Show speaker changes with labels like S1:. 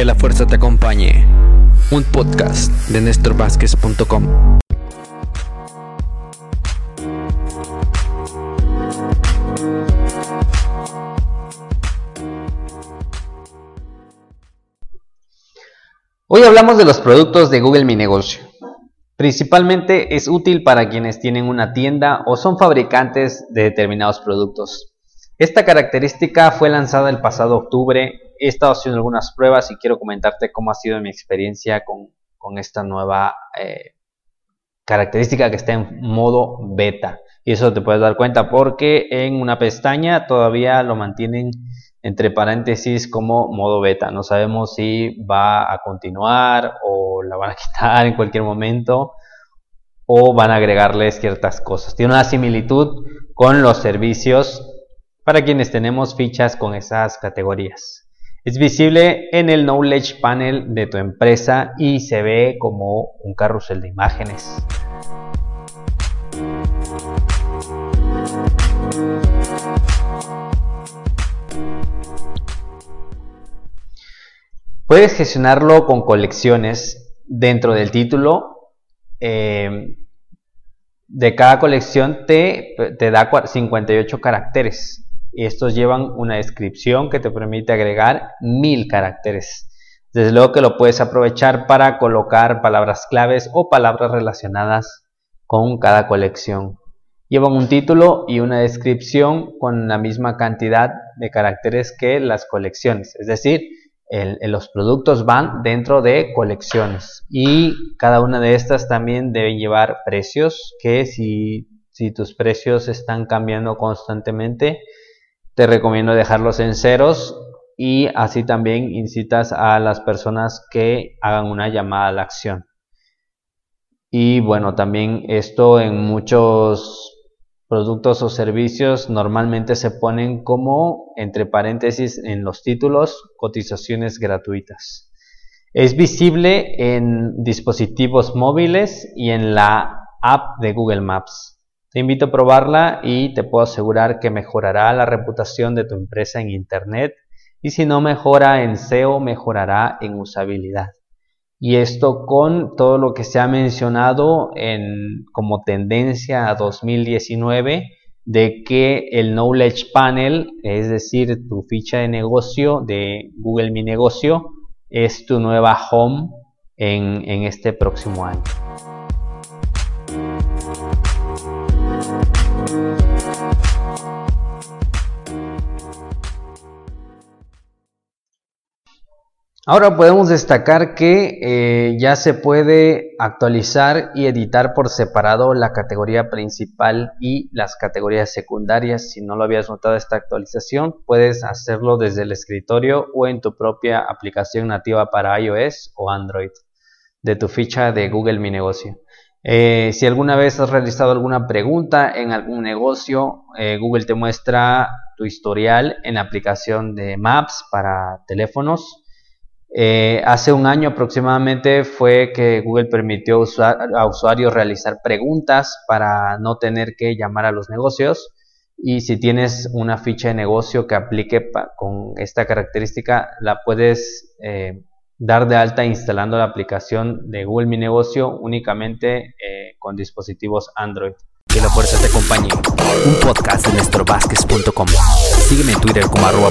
S1: Que la fuerza te acompañe. Un podcast de NéstorVázquez.com.
S2: Hoy hablamos de los productos de Google Mi Negocio. Principalmente es útil para quienes tienen una tienda o son fabricantes de determinados productos. Esta característica fue lanzada el pasado octubre. He estado haciendo algunas pruebas y quiero comentarte cómo ha sido mi experiencia con, esta nueva eh, característica que está en modo beta. Y eso te puedes dar cuenta porque en una pestaña todavía lo mantienen entre paréntesis como modo beta. No sabemos si va a continuar o la van a quitar en cualquier momento o van a agregarle ciertas cosas. Tiene una similitud con los servicios para quienes tenemos fichas con esas categorías. Es visible en el Knowledge Panel de tu empresa y se ve como un carrusel de imágenes. Puedes gestionarlo con colecciones dentro del título. Eh, de cada colección te, te da 58 caracteres. Estos llevan una descripción que te permite agregar mil caracteres. Desde luego que lo puedes aprovechar para colocar palabras claves o palabras relacionadas con cada colección. Llevan un título y una descripción con la misma cantidad de caracteres que las colecciones. Es decir, los productos van dentro de colecciones y cada una de estas también deben llevar precios que si tus precios están cambiando constantemente te recomiendo dejarlos en ceros y así también incitas a las personas que hagan una llamada a la acción y bueno también esto en muchos productos o servicios normalmente se ponen como, entre paréntesis, en los títulos, cotizaciones gratuitas. Es visible en dispositivos móviles y en la app de Google Maps. Te invito a probarla y te puedo asegurar que mejorará la reputación de tu empresa en Internet y si no mejora en SEO, mejorará en usabilidad y esto con todo lo que se ha mencionado en, como tendencia a 2019 de que el Knowledge Panel, es decir, tu ficha de negocio de Google Mi Negocio, es tu nueva home en, en este próximo año. Ahora podemos destacar que eh, ya se puede actualizar y editar por separado la categoría principal y las categorías secundarias. Si no lo habías notado esta actualización, puedes hacerlo desde el escritorio o en tu propia aplicación nativa para iOS o Android de tu ficha de Google Mi Negocio. Eh, si alguna vez has realizado alguna pregunta en algún negocio, eh, Google te muestra tu historial en la aplicación de Maps para teléfonos eh, hace un año aproximadamente fue que Google permitió a usuarios realizar preguntas para no tener que llamar a los negocios. Y si tienes una ficha de negocio que aplique con esta característica, la puedes eh, dar de alta instalando la aplicación de Google Mi Negocio únicamente eh, con dispositivos Android.
S1: Que la fuerza te acompañe. Un podcast de NéstorVázquez.com. Sígueme en Twitter como arroba.